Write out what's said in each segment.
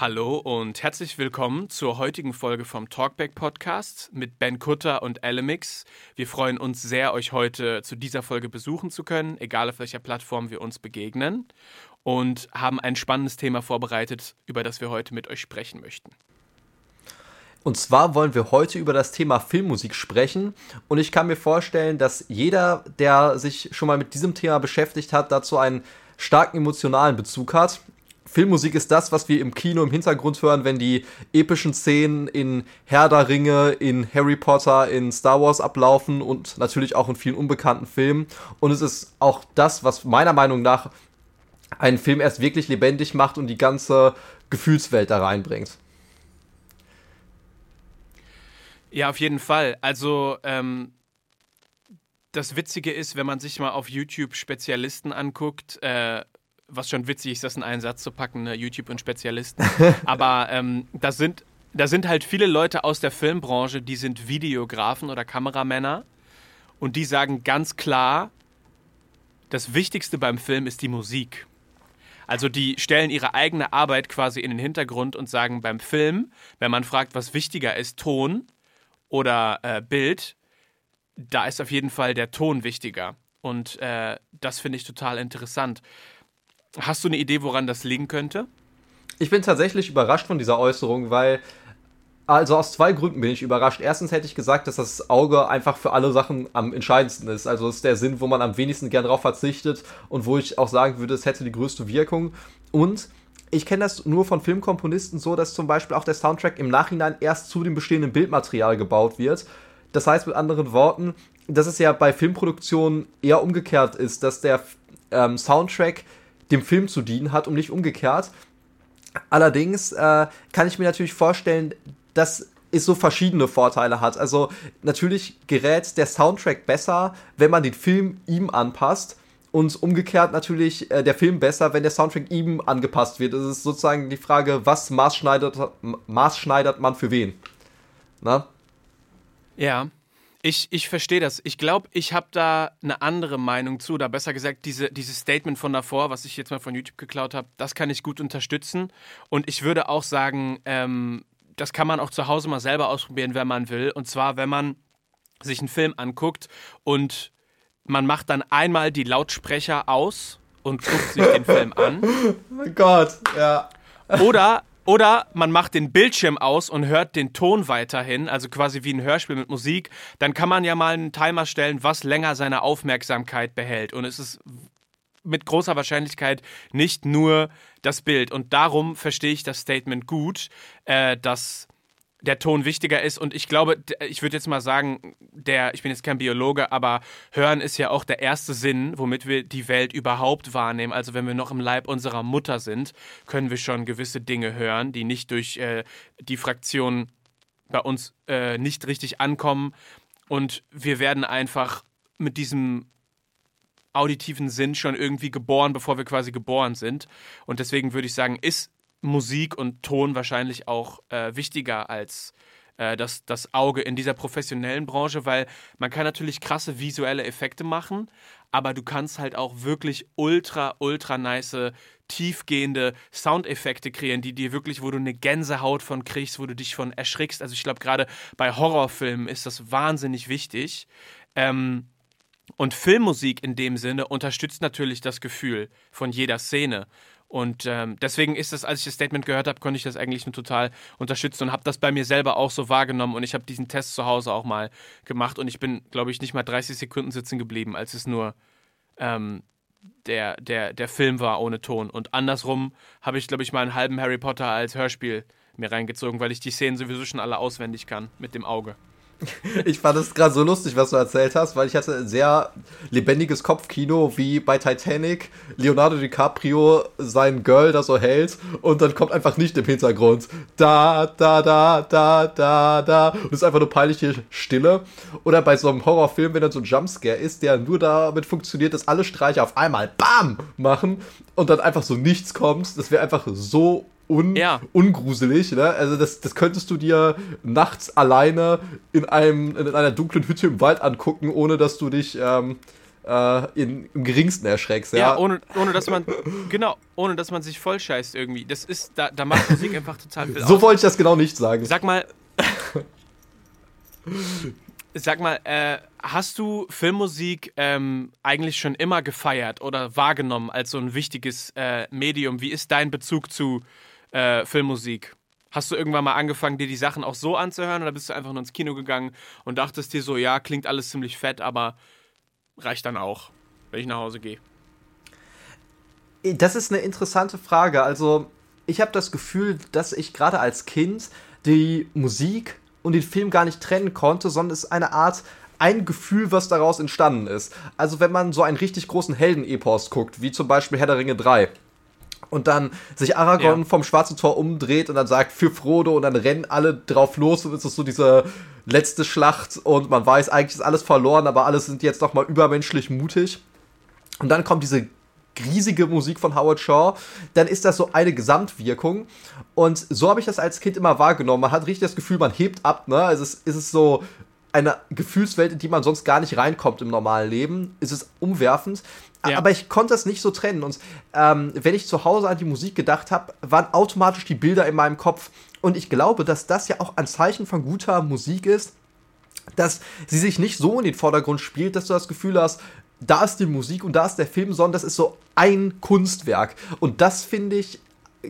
Hallo und herzlich willkommen zur heutigen Folge vom Talkback Podcast mit Ben Kutter und Elemix. Wir freuen uns sehr, euch heute zu dieser Folge besuchen zu können, egal auf welcher Plattform wir uns begegnen, und haben ein spannendes Thema vorbereitet, über das wir heute mit euch sprechen möchten. Und zwar wollen wir heute über das Thema Filmmusik sprechen. Und ich kann mir vorstellen, dass jeder, der sich schon mal mit diesem Thema beschäftigt hat, dazu einen starken emotionalen Bezug hat. Filmmusik ist das, was wir im Kino im Hintergrund hören, wenn die epischen Szenen in Herr der Ringe, in Harry Potter, in Star Wars ablaufen und natürlich auch in vielen unbekannten Filmen. Und es ist auch das, was meiner Meinung nach einen Film erst wirklich lebendig macht und die ganze Gefühlswelt da reinbringt. Ja, auf jeden Fall. Also, ähm, das Witzige ist, wenn man sich mal auf YouTube Spezialisten anguckt, äh, was schon witzig ist, das in einen Satz zu packen, ne? YouTube und Spezialisten. Aber ähm, das sind, da sind halt viele Leute aus der Filmbranche, die sind Videografen oder Kameramänner und die sagen ganz klar, das Wichtigste beim Film ist die Musik. Also die stellen ihre eigene Arbeit quasi in den Hintergrund und sagen beim Film, wenn man fragt, was wichtiger ist, Ton oder äh, Bild, da ist auf jeden Fall der Ton wichtiger. Und äh, das finde ich total interessant. Hast du eine Idee, woran das liegen könnte? Ich bin tatsächlich überrascht von dieser Äußerung, weil also aus zwei Gründen bin ich überrascht. Erstens hätte ich gesagt, dass das Auge einfach für alle Sachen am entscheidendsten ist. Also ist der Sinn, wo man am wenigsten gern drauf verzichtet und wo ich auch sagen würde, es hätte die größte Wirkung. Und ich kenne das nur von Filmkomponisten so, dass zum Beispiel auch der Soundtrack im Nachhinein erst zu dem bestehenden Bildmaterial gebaut wird. Das heißt mit anderen Worten, dass es ja bei Filmproduktionen eher umgekehrt ist, dass der ähm, Soundtrack dem Film zu dienen hat und nicht umgekehrt. Allerdings äh, kann ich mir natürlich vorstellen, dass es so verschiedene Vorteile hat. Also natürlich gerät der Soundtrack besser, wenn man den Film ihm anpasst und umgekehrt natürlich äh, der Film besser, wenn der Soundtrack ihm angepasst wird. Es ist sozusagen die Frage, was maßschneidert, maßschneidert man für wen. Na? Ja. Ich, ich verstehe das. Ich glaube, ich habe da eine andere Meinung zu. Oder besser gesagt, diese, dieses Statement von davor, was ich jetzt mal von YouTube geklaut habe, das kann ich gut unterstützen. Und ich würde auch sagen, ähm, das kann man auch zu Hause mal selber ausprobieren, wenn man will. Und zwar, wenn man sich einen Film anguckt und man macht dann einmal die Lautsprecher aus und guckt sich den Film an. Oh mein Gott, ja. Oder oder man macht den Bildschirm aus und hört den Ton weiterhin, also quasi wie ein Hörspiel mit Musik. Dann kann man ja mal einen Timer stellen, was länger seine Aufmerksamkeit behält. Und es ist mit großer Wahrscheinlichkeit nicht nur das Bild. Und darum verstehe ich das Statement gut, äh, dass der Ton wichtiger ist. Und ich glaube, ich würde jetzt mal sagen, der, ich bin jetzt kein Biologe, aber Hören ist ja auch der erste Sinn, womit wir die Welt überhaupt wahrnehmen. Also wenn wir noch im Leib unserer Mutter sind, können wir schon gewisse Dinge hören, die nicht durch äh, die Fraktion bei uns äh, nicht richtig ankommen. Und wir werden einfach mit diesem auditiven Sinn schon irgendwie geboren, bevor wir quasi geboren sind. Und deswegen würde ich sagen, ist Musik und Ton wahrscheinlich auch äh, wichtiger als äh, das, das Auge in dieser professionellen Branche, weil man kann natürlich krasse visuelle Effekte machen, aber du kannst halt auch wirklich ultra, ultra nice, tiefgehende Soundeffekte kreieren, die dir wirklich, wo du eine Gänsehaut von kriegst, wo du dich von erschrickst. Also ich glaube, gerade bei Horrorfilmen ist das wahnsinnig wichtig. Ähm, und Filmmusik in dem Sinne unterstützt natürlich das Gefühl von jeder Szene. Und ähm, deswegen ist das, als ich das Statement gehört habe, konnte ich das eigentlich nur total unterstützen und habe das bei mir selber auch so wahrgenommen. Und ich habe diesen Test zu Hause auch mal gemacht und ich bin, glaube ich, nicht mal 30 Sekunden sitzen geblieben, als es nur ähm, der, der, der Film war ohne Ton. Und andersrum habe ich, glaube ich, mal einen halben Harry Potter als Hörspiel mir reingezogen, weil ich die Szenen sowieso schon alle auswendig kann mit dem Auge. Ich fand es gerade so lustig, was du erzählt hast, weil ich hatte ein sehr lebendiges Kopfkino, wie bei Titanic Leonardo DiCaprio sein Girl da so hält und dann kommt einfach nicht im Hintergrund da, da, da, da, da, da und es ist einfach nur peinliche Stille. Oder bei so einem Horrorfilm, wenn dann so ein Jumpscare ist, der nur damit funktioniert, dass alle Streiche auf einmal BAM machen und dann einfach so nichts kommt. Das wäre einfach so un ja. ungruselig. Ne? Also das, das könntest du dir nachts alleine in, einem, in einer dunklen Hütte im Wald angucken, ohne dass du dich ähm, äh, in, im geringsten erschreckst. Ja, ja ohne, ohne dass man, genau, ohne dass man sich vollscheißt irgendwie. Das ist, da, da macht Musik einfach total viel So aus. wollte ich das genau nicht sagen. Sag mal, sag mal, äh, hast du Filmmusik ähm, eigentlich schon immer gefeiert oder wahrgenommen als so ein wichtiges äh, Medium? Wie ist dein Bezug zu äh, Filmmusik? Hast du irgendwann mal angefangen, dir die Sachen auch so anzuhören oder bist du einfach nur ins Kino gegangen und dachtest dir so, ja, klingt alles ziemlich fett, aber reicht dann auch, wenn ich nach Hause gehe? Das ist eine interessante Frage. Also, ich habe das Gefühl, dass ich gerade als Kind die Musik und den Film gar nicht trennen konnte, sondern es ist eine Art ein Gefühl, was daraus entstanden ist. Also wenn man so einen richtig großen Heldenepos guckt, wie zum Beispiel Herr der Ringe 3, und dann sich Aragorn ja. vom Schwarzen Tor umdreht und dann sagt für Frodo und dann rennen alle drauf los und es ist so diese letzte Schlacht und man weiß, eigentlich ist alles verloren, aber alle sind jetzt noch mal übermenschlich mutig. Und dann kommt diese riesige Musik von Howard Shaw, dann ist das so eine Gesamtwirkung. Und so habe ich das als Kind immer wahrgenommen. Man hat richtig das Gefühl, man hebt ab, ne? Also es ist so eine Gefühlswelt, in die man sonst gar nicht reinkommt im normalen Leben. Es ist umwerfend. Ja. Aber ich konnte das nicht so trennen. Und ähm, wenn ich zu Hause an die Musik gedacht habe, waren automatisch die Bilder in meinem Kopf. Und ich glaube, dass das ja auch ein Zeichen von guter Musik ist, dass sie sich nicht so in den Vordergrund spielt, dass du das Gefühl hast, da ist die Musik und da ist der Film, sondern das ist so ein Kunstwerk. Und das finde ich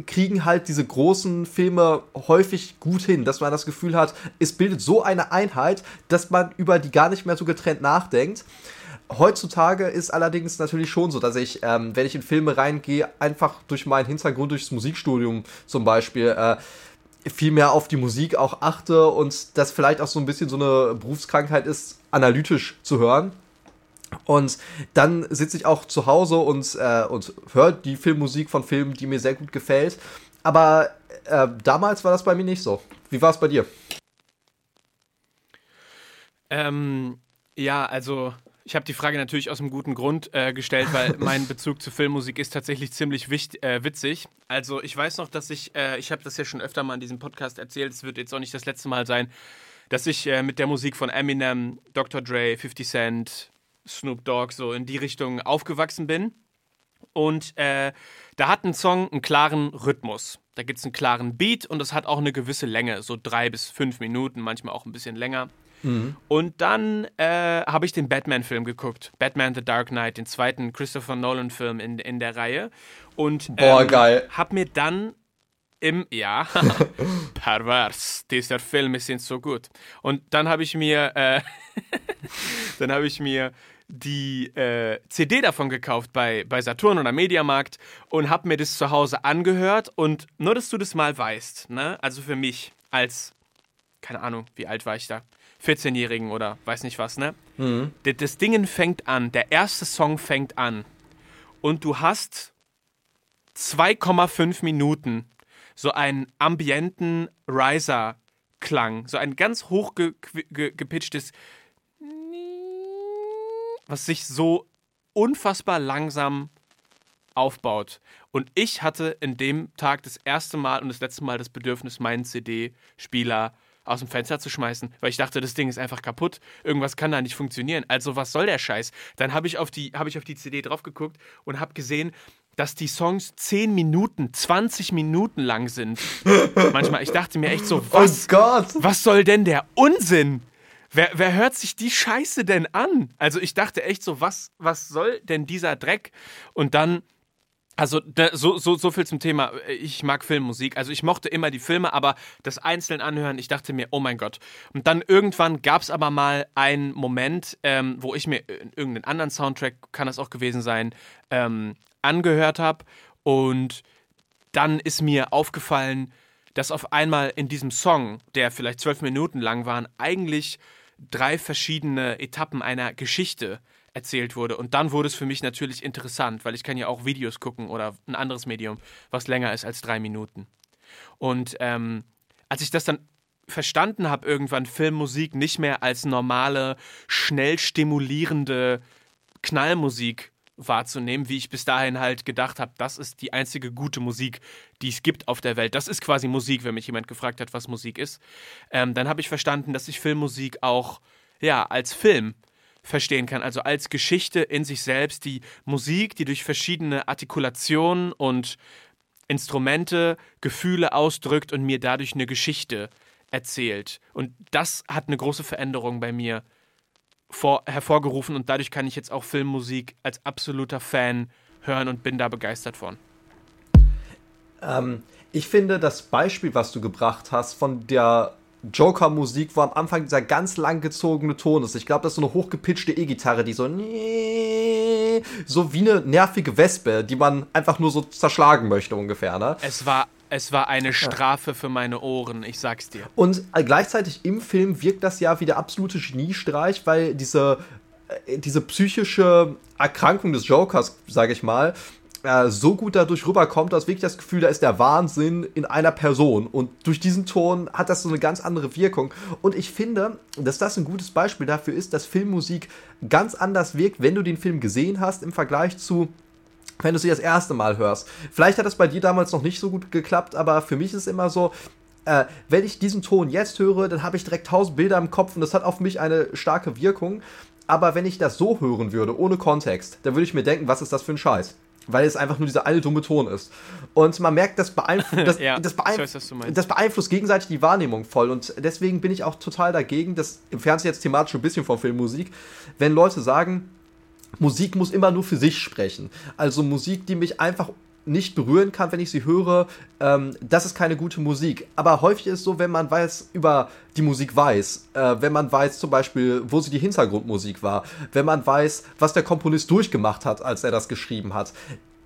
kriegen halt diese großen Filme häufig gut hin, dass man das Gefühl hat, es bildet so eine Einheit, dass man über die gar nicht mehr so getrennt nachdenkt. Heutzutage ist allerdings natürlich schon so, dass ich, ähm, wenn ich in Filme reingehe, einfach durch meinen Hintergrund, durchs Musikstudium zum Beispiel, äh, viel mehr auf die Musik auch achte und das vielleicht auch so ein bisschen so eine Berufskrankheit ist, analytisch zu hören. Und dann sitze ich auch zu Hause und, äh, und höre die Filmmusik von Filmen, die mir sehr gut gefällt. Aber äh, damals war das bei mir nicht so. Wie war es bei dir? Ähm, ja, also ich habe die Frage natürlich aus einem guten Grund äh, gestellt, weil mein Bezug zu Filmmusik ist tatsächlich ziemlich wichtig, äh, witzig. Also ich weiß noch, dass ich, äh, ich habe das ja schon öfter mal in diesem Podcast erzählt, es wird jetzt auch nicht das letzte Mal sein, dass ich äh, mit der Musik von Eminem, Dr. Dre, 50 Cent, Snoop Dogg so in die Richtung aufgewachsen bin. Und äh, da hat ein Song einen klaren Rhythmus. Da gibt es einen klaren Beat und es hat auch eine gewisse Länge, so drei bis fünf Minuten, manchmal auch ein bisschen länger. Mhm. Und dann äh, habe ich den Batman-Film geguckt. Batman The Dark Knight, den zweiten Christopher Nolan-Film in, in der Reihe. Und ähm, Boah, geil. Hab mir dann im, ja, pervers, dieser Film ist so gut. Und dann habe ich mir, äh, dann habe ich mir die äh, CD davon gekauft bei, bei Saturn oder Mediamarkt und habe mir das zu Hause angehört und nur, dass du das mal weißt, ne? Also für mich als, keine Ahnung, wie alt war ich da? 14-Jährigen oder weiß nicht was, ne? Mhm. Das, das Ding fängt an, der erste Song fängt an und du hast 2,5 Minuten so einen ambienten Riser-Klang, so ein ganz hoch ge ge gepitchtes was sich so unfassbar langsam aufbaut. Und ich hatte in dem Tag das erste Mal und das letzte Mal das Bedürfnis, meinen CD-Spieler aus dem Fenster zu schmeißen, weil ich dachte, das Ding ist einfach kaputt. Irgendwas kann da nicht funktionieren. Also was soll der Scheiß? Dann habe ich auf die ich auf die CD drauf geguckt und habe gesehen, dass die Songs 10 Minuten, 20 Minuten lang sind. Manchmal, ich dachte mir echt so, oh was, oh was soll denn der Unsinn? Wer, wer hört sich die Scheiße denn an? Also ich dachte echt so, was, was soll denn dieser Dreck? Und dann also so, so, so viel zum Thema, ich mag Filmmusik. Also ich mochte immer die Filme, aber das einzeln anhören, ich dachte mir, oh mein Gott. Und dann irgendwann gab es aber mal einen Moment, ähm, wo ich mir irgendeinen anderen Soundtrack, kann das auch gewesen sein, ähm, angehört habe. Und dann ist mir aufgefallen, dass auf einmal in diesem Song, der vielleicht zwölf Minuten lang war, eigentlich drei verschiedene Etappen einer Geschichte erzählt wurde. Und dann wurde es für mich natürlich interessant, weil ich kann ja auch Videos gucken oder ein anderes Medium, was länger ist als drei Minuten. Und ähm, als ich das dann verstanden habe, irgendwann Filmmusik nicht mehr als normale, schnell stimulierende Knallmusik wahrzunehmen, wie ich bis dahin halt gedacht habe, das ist die einzige gute Musik, die es gibt auf der Welt. Das ist quasi Musik, wenn mich jemand gefragt hat, was Musik ist. Ähm, dann habe ich verstanden, dass ich Filmmusik auch ja als Film verstehen kann. Also als Geschichte in sich selbst, die Musik, die durch verschiedene Artikulationen und Instrumente Gefühle ausdrückt und mir dadurch eine Geschichte erzählt. Und das hat eine große Veränderung bei mir vor, hervorgerufen und dadurch kann ich jetzt auch Filmmusik als absoluter Fan hören und bin da begeistert von. Ähm, ich finde das Beispiel, was du gebracht hast, von der Joker-Musik, wo am Anfang dieser ganz lang gezogene Ton ist. Ich glaube, das ist so eine hochgepitchte E-Gitarre, die so so wie eine nervige Wespe, die man einfach nur so zerschlagen möchte ungefähr. Ne? Es war es war eine Strafe ja. für meine Ohren, ich sag's dir. Und gleichzeitig im Film wirkt das ja wie der absolute Geniestreich, weil diese, äh, diese psychische Erkrankung des Jokers, sage ich mal, äh, so gut dadurch rüberkommt, dass wirklich das Gefühl, da ist der Wahnsinn in einer Person. Und durch diesen Ton hat das so eine ganz andere Wirkung. Und ich finde, dass das ein gutes Beispiel dafür ist, dass Filmmusik ganz anders wirkt, wenn du den Film gesehen hast, im Vergleich zu wenn du sie das erste Mal hörst. Vielleicht hat das bei dir damals noch nicht so gut geklappt, aber für mich ist es immer so, äh, wenn ich diesen Ton jetzt höre, dann habe ich direkt tausend Bilder im Kopf und das hat auf mich eine starke Wirkung. Aber wenn ich das so hören würde, ohne Kontext, dann würde ich mir denken, was ist das für ein Scheiß? weil es einfach nur dieser eine dumme Ton ist. Und man merkt, das, beeinflusst, das, ja, das, beeinf weiß, das, beeinflusst gegenseitig die Wahrnehmung voll. Und deswegen bin ich auch total dagegen, dass im Fernsehen jetzt thematisch ein bisschen von Filmmusik, wenn Leute sagen, Musik muss immer nur für sich sprechen. Also Musik, die mich einfach nicht berühren kann, wenn ich sie höre, ähm, das ist keine gute Musik. Aber häufig ist es so, wenn man weiß, über die Musik weiß, äh, wenn man weiß zum Beispiel, wo sie die Hintergrundmusik war, wenn man weiß, was der Komponist durchgemacht hat, als er das geschrieben hat,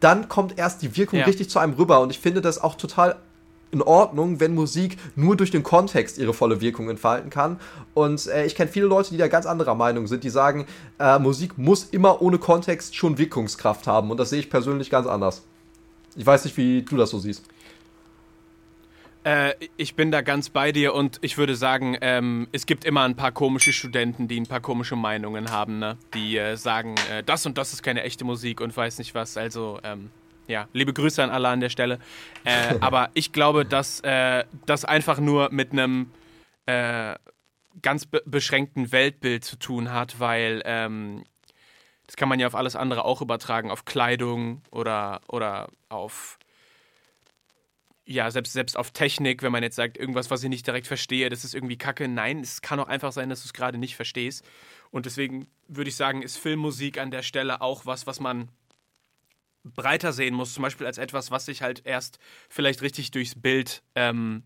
dann kommt erst die Wirkung ja. richtig zu einem rüber. Und ich finde das auch total in Ordnung, wenn Musik nur durch den Kontext ihre volle Wirkung entfalten kann. Und äh, ich kenne viele Leute, die da ganz anderer Meinung sind, die sagen, äh, Musik muss immer ohne Kontext schon Wirkungskraft haben. Und das sehe ich persönlich ganz anders. Ich weiß nicht, wie du das so siehst. Äh, ich bin da ganz bei dir und ich würde sagen, ähm, es gibt immer ein paar komische Studenten, die ein paar komische Meinungen haben, ne? die äh, sagen, äh, das und das ist keine echte Musik und weiß nicht was. Also, ähm, ja, liebe Grüße an alle an der Stelle. Äh, aber ich glaube, dass äh, das einfach nur mit einem äh, ganz be beschränkten Weltbild zu tun hat, weil ähm, das kann man ja auf alles andere auch übertragen, auf Kleidung oder, oder auf, ja, selbst, selbst auf Technik, wenn man jetzt sagt, irgendwas, was ich nicht direkt verstehe, das ist irgendwie kacke. Nein, es kann auch einfach sein, dass du es gerade nicht verstehst. Und deswegen würde ich sagen, ist Filmmusik an der Stelle auch was, was man breiter sehen muss, zum Beispiel als etwas, was sich halt erst vielleicht richtig durchs Bild ähm,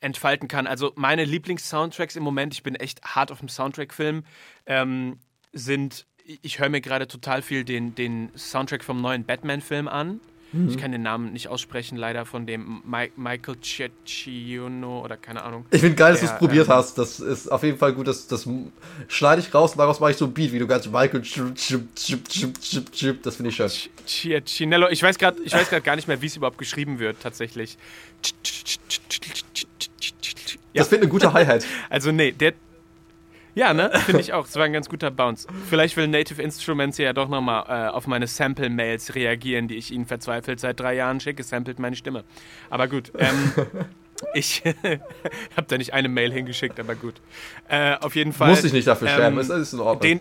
entfalten kann. Also meine Lieblings-Soundtracks im Moment, ich bin echt hart auf dem Soundtrack-Film, ähm, sind, ich höre mir gerade total viel den, den Soundtrack vom neuen Batman-Film an. Mhm. Ich kann den Namen nicht aussprechen, leider von dem Mi Michael Ciacchino oder keine Ahnung. Ich finde geil, dass du es probiert ähm, hast. Das ist auf jeden Fall gut. Das, das schneide ich raus und daraus mache ich so ein Beat, wie du ganz Michael. Das finde ich schön. Ciaccinello. Ich weiß gerade gar nicht mehr, wie es überhaupt geschrieben wird, tatsächlich. Das finde eine gute Hi-Hat. Also, nee, der, ja, ne? Finde ich auch. Das war ein ganz guter Bounce. Vielleicht will Native Instruments ja doch nochmal äh, auf meine Sample-Mails reagieren, die ich ihnen verzweifelt seit drei Jahren schicke. Samplet meine Stimme. Aber gut. Ähm, ich habe da nicht eine Mail hingeschickt, aber gut. Äh, auf jeden Fall. Muss ich nicht dafür schämen. Ähm, ist in Ordnung. Den,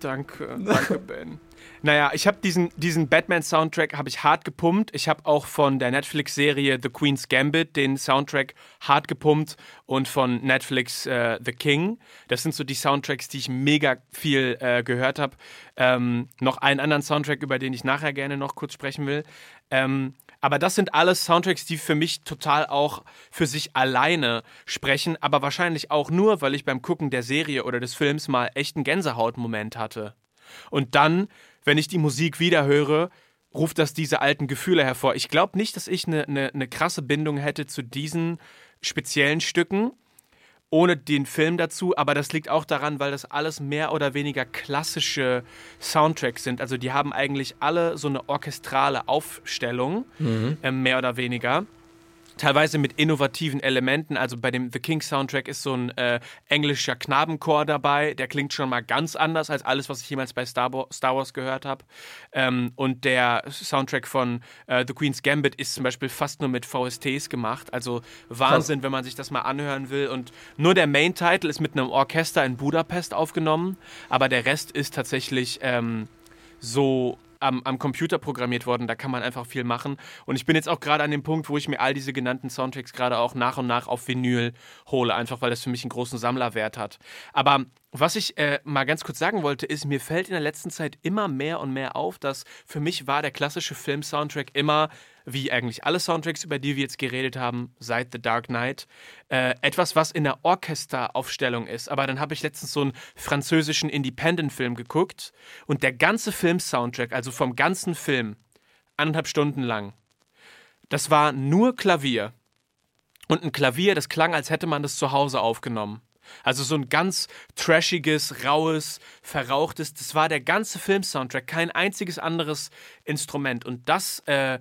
danke, danke, Ben. Naja, ich habe diesen, diesen Batman-Soundtrack habe ich hart gepumpt. Ich habe auch von der Netflix-Serie The Queen's Gambit den Soundtrack hart gepumpt und von Netflix äh, The King. Das sind so die Soundtracks, die ich mega viel äh, gehört habe. Ähm, noch einen anderen Soundtrack, über den ich nachher gerne noch kurz sprechen will. Ähm, aber das sind alles Soundtracks, die für mich total auch für sich alleine sprechen, aber wahrscheinlich auch nur, weil ich beim Gucken der Serie oder des Films mal echt einen Gänsehautmoment hatte. Und dann wenn ich die Musik wieder höre, ruft das diese alten Gefühle hervor. Ich glaube nicht, dass ich eine ne, ne krasse Bindung hätte zu diesen speziellen Stücken, ohne den Film dazu, aber das liegt auch daran, weil das alles mehr oder weniger klassische Soundtracks sind. Also die haben eigentlich alle so eine orchestrale Aufstellung, mhm. äh, mehr oder weniger. Teilweise mit innovativen Elementen. Also bei dem The King Soundtrack ist so ein äh, englischer Knabenchor dabei. Der klingt schon mal ganz anders als alles, was ich jemals bei Star, Bo Star Wars gehört habe. Ähm, und der Soundtrack von äh, The Queen's Gambit ist zum Beispiel fast nur mit VSTs gemacht. Also Wahnsinn, Krass. wenn man sich das mal anhören will. Und nur der Main-Title ist mit einem Orchester in Budapest aufgenommen, aber der Rest ist tatsächlich ähm, so am, am, Computer programmiert worden. Da kann man einfach viel machen. Und ich bin jetzt auch gerade an dem Punkt, wo ich mir all diese genannten Soundtracks gerade auch nach und nach auf Vinyl hole, einfach weil das für mich einen großen Sammlerwert hat. Aber was ich äh, mal ganz kurz sagen wollte, ist, mir fällt in der letzten Zeit immer mehr und mehr auf, dass für mich war der klassische Film-Soundtrack immer, wie eigentlich alle Soundtracks, über die wir jetzt geredet haben, seit The Dark Knight, äh, etwas, was in der Orchesteraufstellung ist. Aber dann habe ich letztens so einen französischen Independent-Film geguckt und der ganze Film-Soundtrack, also vom ganzen Film, anderthalb Stunden lang, das war nur Klavier. Und ein Klavier, das klang, als hätte man das zu Hause aufgenommen. Also so ein ganz trashiges, raues, verrauchtes. Das war der ganze Film-Soundtrack, kein einziges anderes Instrument. Und das äh,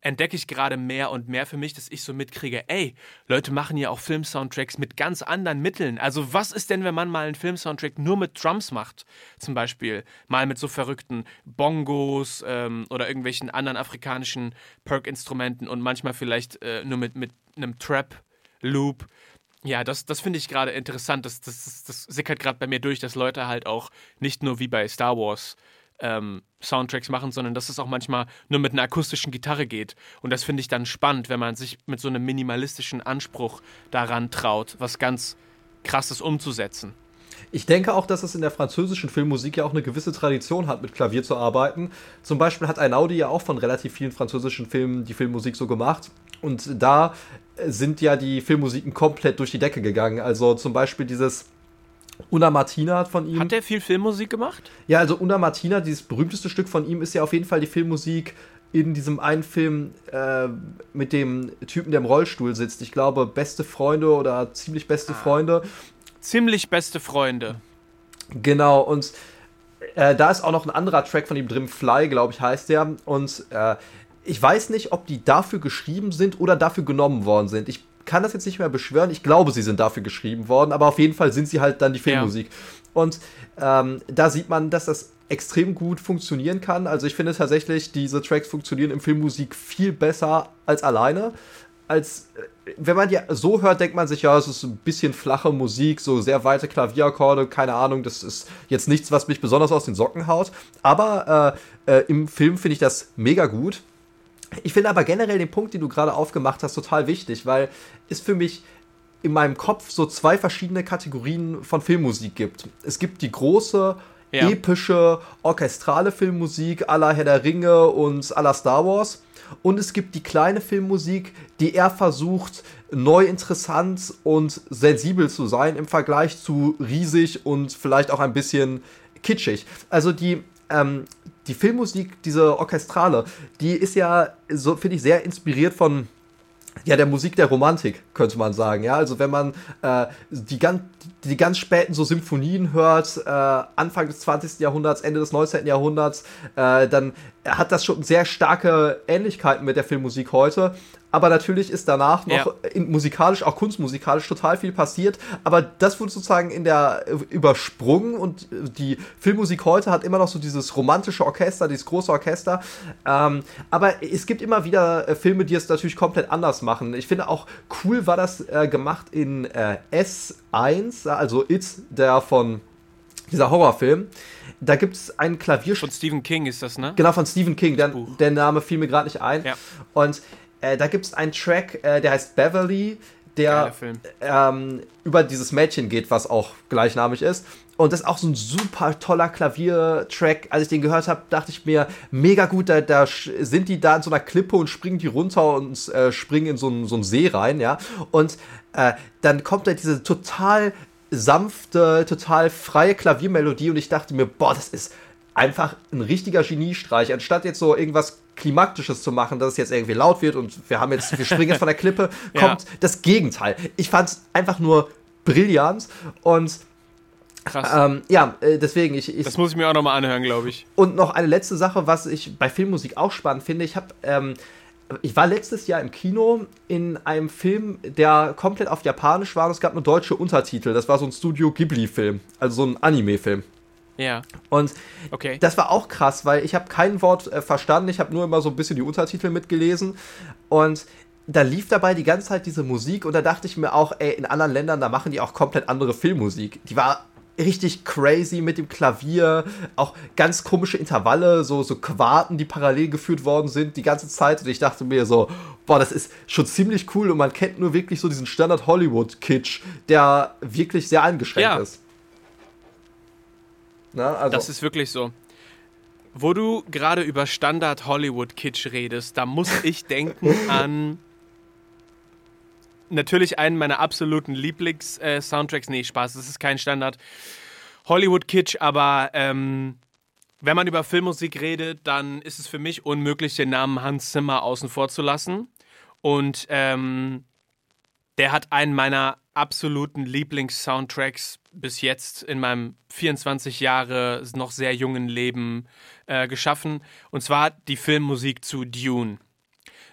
entdecke ich gerade mehr und mehr für mich, dass ich so mitkriege, ey, Leute machen ja auch Film-Soundtracks mit ganz anderen Mitteln. Also was ist denn, wenn man mal einen Film-Soundtrack nur mit Drums macht? Zum Beispiel mal mit so verrückten Bongos ähm, oder irgendwelchen anderen afrikanischen Perk-Instrumenten und manchmal vielleicht äh, nur mit, mit einem Trap-Loop. Ja, das, das finde ich gerade interessant. Das, das, das, sickert gerade bei mir durch, dass Leute halt auch nicht nur wie bei Star Wars ähm, Soundtracks machen, sondern dass es auch manchmal nur mit einer akustischen Gitarre geht. Und das finde ich dann spannend, wenn man sich mit so einem minimalistischen Anspruch daran traut, was ganz krasses umzusetzen. Ich denke auch, dass es in der französischen Filmmusik ja auch eine gewisse Tradition hat, mit Klavier zu arbeiten. Zum Beispiel hat Einaudi ja auch von relativ vielen französischen Filmen die Filmmusik so gemacht. Und da sind ja die Filmmusiken komplett durch die Decke gegangen. Also zum Beispiel dieses Una Martina hat von ihm. Hat der viel Filmmusik gemacht? Ja, also Una Martina, dieses berühmteste Stück von ihm, ist ja auf jeden Fall die Filmmusik in diesem einen Film äh, mit dem Typen, der im Rollstuhl sitzt. Ich glaube, Beste Freunde oder ziemlich beste ah. Freunde. Ziemlich beste Freunde. Genau, und äh, da ist auch noch ein anderer Track von ihm drin, Fly, glaube ich, heißt der. Und äh, ich weiß nicht, ob die dafür geschrieben sind oder dafür genommen worden sind. Ich kann das jetzt nicht mehr beschwören. Ich glaube, sie sind dafür geschrieben worden, aber auf jeden Fall sind sie halt dann die Filmmusik. Ja. Und ähm, da sieht man, dass das extrem gut funktionieren kann. Also ich finde tatsächlich, diese Tracks funktionieren im Filmmusik viel besser als alleine. Als äh, wenn man die so hört, denkt man sich, ja, es ist ein bisschen flache Musik, so sehr weite Klavierakkorde, keine Ahnung, das ist jetzt nichts, was mich besonders aus den Socken haut. Aber äh, äh, im Film finde ich das mega gut. Ich finde aber generell den Punkt, den du gerade aufgemacht hast, total wichtig, weil es für mich in meinem Kopf so zwei verschiedene Kategorien von Filmmusik gibt. Es gibt die große, ja. epische, orchestrale Filmmusik aller Herr der Ringe und aller Star Wars. Und es gibt die kleine Filmmusik, die eher versucht, neu interessant und sensibel zu sein im Vergleich zu riesig und vielleicht auch ein bisschen kitschig. Also die ähm, die Filmmusik, diese Orchestrale, die ist ja, so finde ich, sehr inspiriert von ja, der Musik der Romantik, könnte man sagen. Ja, also wenn man äh, die, ganz, die ganz späten so Symphonien hört, äh, Anfang des 20. Jahrhunderts, Ende des 19. Jahrhunderts, äh, dann hat das schon sehr starke Ähnlichkeiten mit der Filmmusik heute aber natürlich ist danach noch ja. in, musikalisch, auch kunstmusikalisch total viel passiert. Aber das wurde sozusagen in der äh, übersprungen und die Filmmusik heute hat immer noch so dieses romantische Orchester, dieses große Orchester. Ähm, aber es gibt immer wieder äh, Filme, die es natürlich komplett anders machen. Ich finde auch cool war das äh, gemacht in äh, S1, also It, der von dieser Horrorfilm. Da gibt es einen Klavierspiel. Von Stephen King ist das, ne? Genau, von Stephen King. Der, der Name fiel mir gerade nicht ein. Ja. Und äh, da gibt es einen Track, äh, der heißt Beverly, der ähm, über dieses Mädchen geht, was auch gleichnamig ist. Und das ist auch so ein super toller Klaviertrack. Als ich den gehört habe, dachte ich mir, mega gut, da, da, sind die da in so einer Klippe und springen die runter und äh, springen in so einen, so einen See rein, ja. Und äh, dann kommt da diese total sanfte, total freie Klaviermelodie und ich dachte mir, boah, das ist einfach ein richtiger Geniestreich. Anstatt jetzt so irgendwas Klimaktisches zu machen, dass es jetzt irgendwie laut wird und wir haben jetzt, wir springen jetzt von der Klippe, kommt ja. das Gegenteil. Ich fand es einfach nur brillant und Krass. Ähm, ja, äh, deswegen, ich, ich, Das muss ich mir auch nochmal anhören, glaube ich. Und noch eine letzte Sache, was ich bei Filmmusik auch spannend finde. Ich habe ähm, ich war letztes Jahr im Kino in einem Film, der komplett auf Japanisch war und es gab nur deutsche Untertitel. Das war so ein Studio Ghibli-Film, also so ein Anime-Film. Ja. Und Okay. das war auch krass, weil ich habe kein Wort äh, verstanden, ich habe nur immer so ein bisschen die Untertitel mitgelesen und da lief dabei die ganze Zeit diese Musik und da dachte ich mir auch, ey, in anderen Ländern, da machen die auch komplett andere Filmmusik. Die war richtig crazy mit dem Klavier, auch ganz komische Intervalle, so, so Quarten, die parallel geführt worden sind die ganze Zeit. Und ich dachte mir so, boah, das ist schon ziemlich cool und man kennt nur wirklich so diesen Standard Hollywood-Kitsch, der wirklich sehr eingeschränkt Ja. ist. Na, also, Das ist wirklich so. Wo du gerade über Standard Hollywood Kitsch redest, da muss ich denken an natürlich einen meiner absoluten Lieblings-Soundtracks. nee, Spaß, das ist kein Standard Hollywood Kitsch, aber ähm, wenn man über Filmmusik redet, dann ist es für mich unmöglich, den Namen Hans Zimmer außen vor zu lassen. Und ähm, der hat einen meiner absoluten Lieblings-Soundtracks bis jetzt in meinem 24 Jahre noch sehr jungen Leben äh, geschaffen. Und zwar die Filmmusik zu Dune.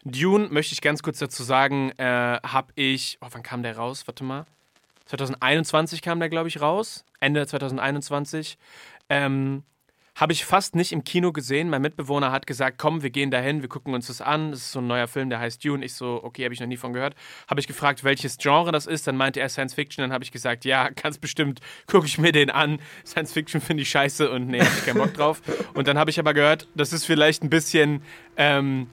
Dune, möchte ich ganz kurz dazu sagen, äh, habe ich. Oh, wann kam der raus? Warte mal. 2021 kam der, glaube ich, raus. Ende 2021. Ähm, habe ich fast nicht im Kino gesehen. Mein Mitbewohner hat gesagt, komm, wir gehen dahin, wir gucken uns das an. Das ist so ein neuer Film, der heißt Dune. Ich so, okay, habe ich noch nie von gehört. Habe ich gefragt, welches Genre das ist. Dann meinte er Science Fiction. Dann habe ich gesagt, ja, ganz bestimmt gucke ich mir den an. Science Fiction finde ich scheiße und nee, habe ich keinen Bock drauf. Und dann habe ich aber gehört, das ist vielleicht ein bisschen ähm,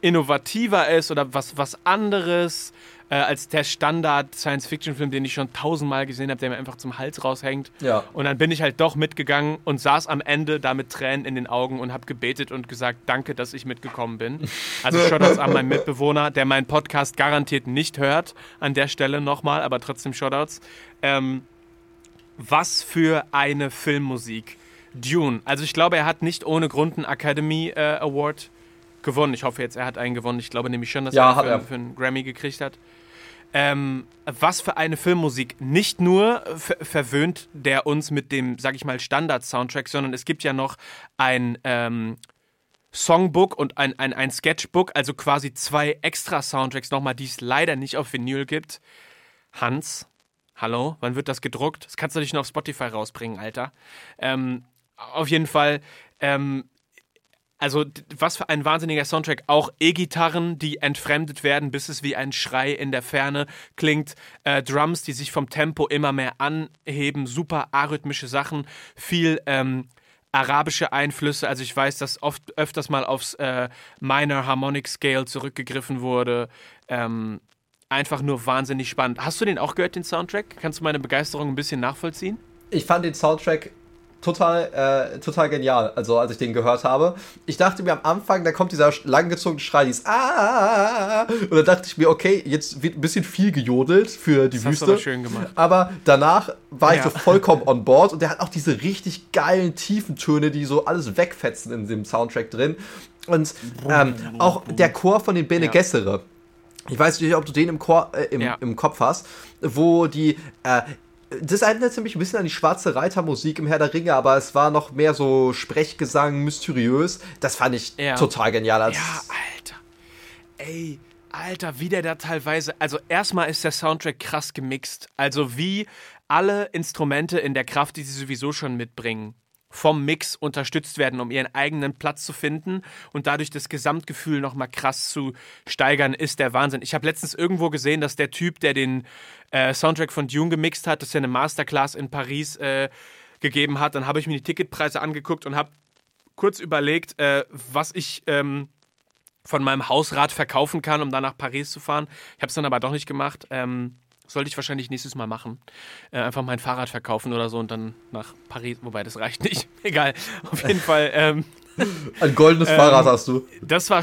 innovativer ist oder was, was anderes äh, als der Standard-Science-Fiction-Film, den ich schon tausendmal gesehen habe, der mir einfach zum Hals raushängt. Ja. Und dann bin ich halt doch mitgegangen und saß am Ende da mit Tränen in den Augen und habe gebetet und gesagt, danke, dass ich mitgekommen bin. Also Shoutouts an meinen Mitbewohner, der meinen Podcast garantiert nicht hört, an der Stelle nochmal, aber trotzdem Shoutouts. Ähm, was für eine Filmmusik. Dune. Also ich glaube, er hat nicht ohne Grund einen Academy äh, Award gewonnen. Ich hoffe jetzt, er hat einen gewonnen. Ich glaube nämlich schon, dass Ja, er, für, er. für einen Grammy gekriegt hat. Ähm, was für eine Filmmusik. Nicht nur ver verwöhnt der uns mit dem, sag ich mal, Standard-Soundtrack, sondern es gibt ja noch ein ähm, Songbook und ein, ein, ein Sketchbook, also quasi zwei extra Soundtracks nochmal, die es leider nicht auf Vinyl gibt. Hans, hallo, wann wird das gedruckt? Das kannst du nicht nur auf Spotify rausbringen, Alter. Ähm, auf jeden Fall, ähm, also was für ein wahnsinniger Soundtrack. Auch E-Gitarren, die entfremdet werden, bis es wie ein Schrei in der Ferne klingt. Äh, Drums, die sich vom Tempo immer mehr anheben. Super arrhythmische Sachen. Viel ähm, arabische Einflüsse. Also ich weiß, dass oft öfters mal aufs äh, Minor Harmonic Scale zurückgegriffen wurde. Ähm, einfach nur wahnsinnig spannend. Hast du den auch gehört, den Soundtrack? Kannst du meine Begeisterung ein bisschen nachvollziehen? ich fand den Soundtrack total, äh, total genial, also als ich den gehört habe. Ich dachte mir am Anfang, da kommt dieser langgezogene Schrei, dieses Ah, und dann dachte ich mir, okay, jetzt wird ein bisschen viel gejodelt für die Das hast du Wüste. aber schön gemacht. Aber danach war ich Ja. so vollkommen on board und der hat auch diese richtig geilen tiefen Töne, die so alles wegfetzen in dem Soundtrack drin. Und ähm, auch der Chor von den Bene Ja. Gesserit. Ich weiß nicht, ob du den im, Chor, äh, im, Ja. im Kopf hast, wo die. Äh, das erinnert mich ein bisschen an die schwarze Reitermusik im Herr der Ringe, aber es war noch mehr so Sprechgesang, mysteriös. Das fand ich Ja. total genial. Als Ja, Alter. Ey, Alter, wie der da teilweise. Also, erstmal ist der Soundtrack krass gemixt. Also, wie alle Instrumente in der Kraft, die sie sowieso schon mitbringen, vom Mix unterstützt werden, um ihren eigenen Platz zu finden und dadurch das Gesamtgefühl nochmal krass zu steigern, ist der Wahnsinn. Ich habe letztens irgendwo gesehen, dass der Typ, der den äh, Soundtrack von Dune gemixt hat, dass er eine Masterclass in Paris äh, gegeben hat. Dann habe ich mir die Ticketpreise angeguckt und habe kurz überlegt, äh, was ich ähm, von meinem Hausrat verkaufen kann, um dann nach Paris zu fahren. Ich habe es dann aber doch nicht gemacht. Ähm, sollte ich wahrscheinlich nächstes Mal machen. Äh, einfach mein Fahrrad verkaufen oder so und dann nach Paris. Wobei, das reicht nicht. Egal. Auf jeden Fall. Ähm, ein goldenes Ähm, Fahrrad hast du. das war.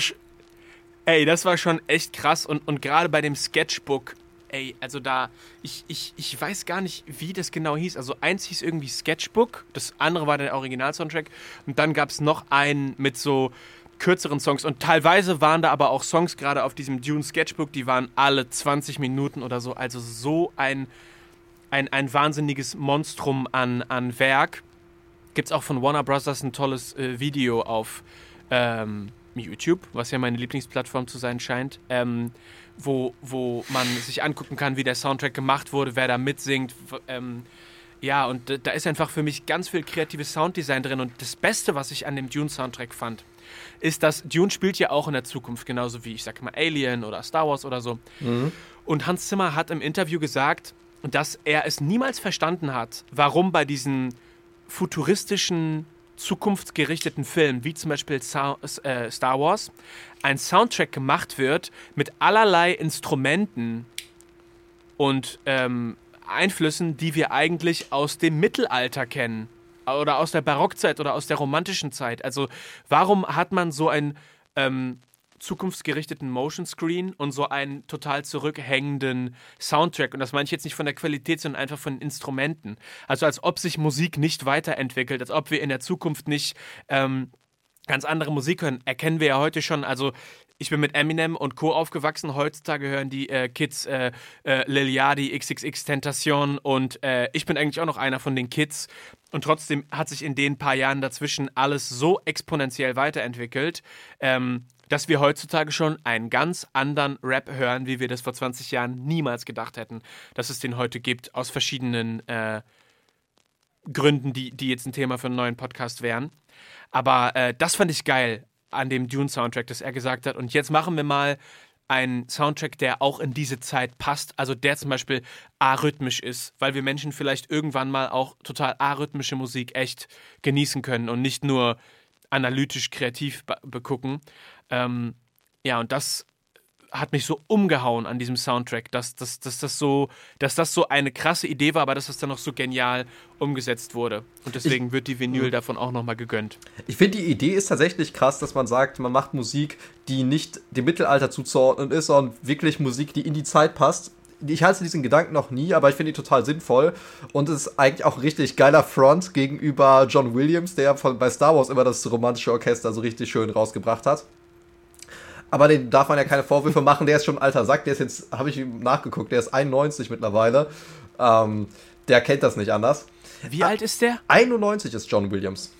Ey, das war schon echt krass. Und, und gerade bei dem Sketchbook, ey, also da. Ich, ich, ich weiß gar nicht, wie das genau hieß. Also eins hieß irgendwie Sketchbook, das andere war der Original-Soundtrack. Und dann gab es noch einen mit so kürzeren Songs. Und teilweise waren da aber auch Songs, gerade auf diesem Dune Sketchbook, die waren alle 20 Minuten oder so. Also so ein, ein, ein wahnsinniges Monstrum an, an Werk. Gibt es auch von Warner Brothers ein tolles äh, Video auf ähm, YouTube, was ja meine Lieblingsplattform zu sein scheint, ähm, wo, wo man sich angucken kann, wie der Soundtrack gemacht wurde, wer da mitsingt. Ähm, ja, und da ist einfach für mich ganz viel kreatives Sounddesign drin. Und das Beste, was ich an dem Dune-Soundtrack fand, ist, dass Dune spielt ja auch in der Zukunft, genauso wie, ich sag mal, Alien oder Star Wars oder so. Mhm. Und Hans Zimmer hat im Interview gesagt, dass er es niemals verstanden hat, warum bei diesen futuristischen, zukunftsgerichteten Filmen, wie zum Beispiel äh, Star Wars, ein Soundtrack gemacht wird mit allerlei Instrumenten und ähm, Einflüssen, die wir eigentlich aus dem Mittelalter kennen oder aus der Barockzeit oder aus der romantischen Zeit. Also warum hat man so ein ähm, zukunftsgerichteten Motion Screen und so einen total zurückhängenden Soundtrack. Und das meine ich jetzt nicht von der Qualität, sondern einfach von Instrumenten. Also als ob sich Musik nicht weiterentwickelt, als ob wir in der Zukunft nicht ähm, ganz andere Musik hören. Erkennen wir ja heute schon. Also ich bin mit Eminem und Co. aufgewachsen. Heutzutage hören die äh, Kids äh, äh, Lil XXX Tentation und äh, ich bin eigentlich auch noch einer von den Kids. Und trotzdem hat sich in den paar Jahren dazwischen alles so exponentiell weiterentwickelt, ähm, dass wir heutzutage schon einen ganz anderen Rap hören, wie wir das vor 20 Jahren niemals gedacht hätten, dass es den heute gibt, aus verschiedenen äh, Gründen, die, die jetzt ein Thema für einen neuen Podcast wären. Aber äh, das fand ich geil an dem Dune-Soundtrack, dass er gesagt hat, und jetzt machen wir mal einen Soundtrack, der auch in diese Zeit passt, also der zum Beispiel arrhythmisch ist, weil wir Menschen vielleicht irgendwann mal auch total arrhythmische Musik echt genießen können und nicht nur analytisch kreativ begucken. Ähm, ja, und das hat mich so umgehauen an diesem Soundtrack, dass, dass, dass, das so, dass das so eine krasse Idee war, aber dass das dann noch so genial umgesetzt wurde. Und deswegen ich, wird die Vinyl mh. davon auch nochmal gegönnt. Ich finde, die Idee ist tatsächlich krass, dass man sagt, man macht Musik, die nicht dem Mittelalter zuzuordnen ist, sondern wirklich Musik, die in die Zeit passt. Ich halte diesen Gedanken noch nie, aber ich finde die total sinnvoll. Und es ist eigentlich auch richtig geiler Front gegenüber John Williams, der von, bei Star Wars immer das romantische Orchester so richtig schön rausgebracht hat aber den darf man ja keine Vorwürfe machen. Der ist schon ein alter Sack. Der ist jetzt, habe ich nachgeguckt, der ist 91 mittlerweile. Ähm, der kennt das nicht anders. Wie alt ist der? 91 ist John Williams.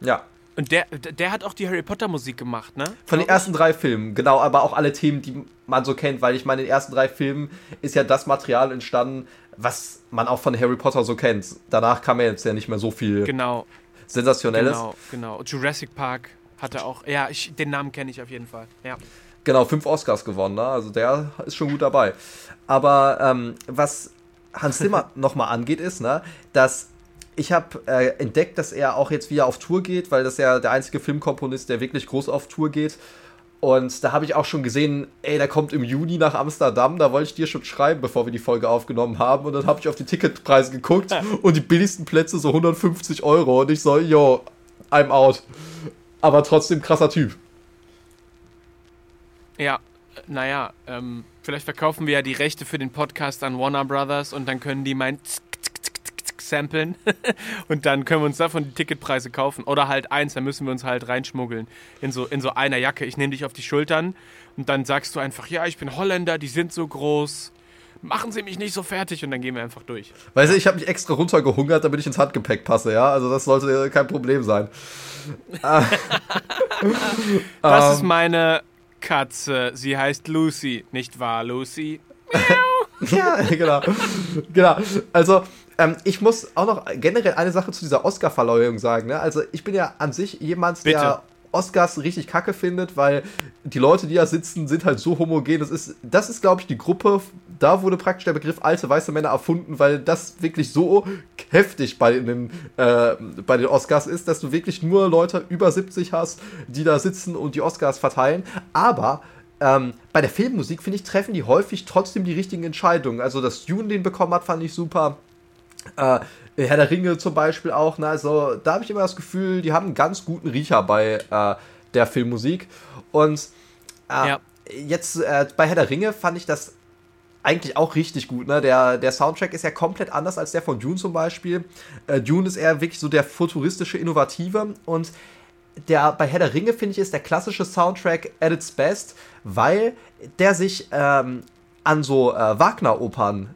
Ja. Und der, der hat auch die Harry Potter Musik gemacht, ne? Von den ersten drei Filmen, genau, aber auch alle Themen, die man so kennt, weil ich meine, in den ersten drei Filmen ist ja das Material entstanden, was man auch von Harry Potter so kennt. Danach kam ja jetzt ja nicht mehr so viel genau. Sensationelles. Genau, genau. Jurassic Park. Hat er auch. Ja, ich, den Namen kenne ich auf jeden Fall. Ja. Genau, fünf Oscars gewonnen, ne? also der ist schon gut dabei. Aber ähm, was Hans Zimmer nochmal angeht, ist, ne, dass ich habe äh, entdeckt, dass er auch jetzt wieder auf Tour geht, weil das ja der einzige Filmkomponist, der wirklich groß auf Tour geht. Und da habe ich auch schon gesehen, ey, der kommt im Juni nach Amsterdam. Da wollte ich dir schon schreiben, bevor wir die Folge aufgenommen haben. Und dann habe ich auf die Ticketpreise geguckt und die billigsten Plätze so 150 Euro. Und ich so, yo, I'm out aber trotzdem krasser Typ. Ja, naja, ähm, vielleicht verkaufen wir ja die Rechte für den Podcast an Warner Brothers und dann können die mein samplen und dann können wir uns davon die Ticketpreise kaufen. Oder halt eins, dann müssen wir uns halt reinschmuggeln in so, in so einer Jacke. Ich nehme dich auf die Schultern und dann sagst du einfach, ja, ich bin Holländer, die sind so groß machen Sie mich nicht so fertig und dann gehen wir einfach durch. Weißt du, ich habe mich extra runtergehungert, damit ich ins Handgepäck passe, ja? Also das sollte kein Problem sein. das ist ähm. meine Katze. Sie heißt Lucy, nicht wahr, Lucy? ja, genau. genau. Also, ähm, ich muss auch noch generell eine Sache zu dieser Oscar-Verleihung sagen. Ne? Also, ich bin ja an sich jemand, Bitte. der Oscars richtig kacke findet, weil die Leute, die da sitzen, sind halt so homogen. Das ist, das ist glaube ich, die Gruppe, da wurde praktisch der Begriff alte weiße Männer erfunden, weil das wirklich so heftig bei den, äh, bei den Oscars ist, dass du wirklich nur Leute über 70 hast, die da sitzen und die Oscars verteilen. Aber ähm, bei der Filmmusik, finde ich, treffen die häufig trotzdem die richtigen Entscheidungen. Also, dass Dune den bekommen hat, fand ich super. Äh, Herr der Ringe zum Beispiel auch. Ne? Also da habe ich immer das Gefühl, die haben einen ganz guten Riecher bei äh, der Filmmusik. Und äh, ja. jetzt äh, bei Herr der Ringe fand ich das eigentlich auch richtig gut. Ne? Der, der Soundtrack ist ja komplett anders als der von Dune zum Beispiel. Äh, Dune ist eher wirklich so der futuristische, innovative. Und der bei Herr der Ringe, finde ich, ist der klassische Soundtrack at its best, weil der sich ähm, an so äh, Wagner-Opern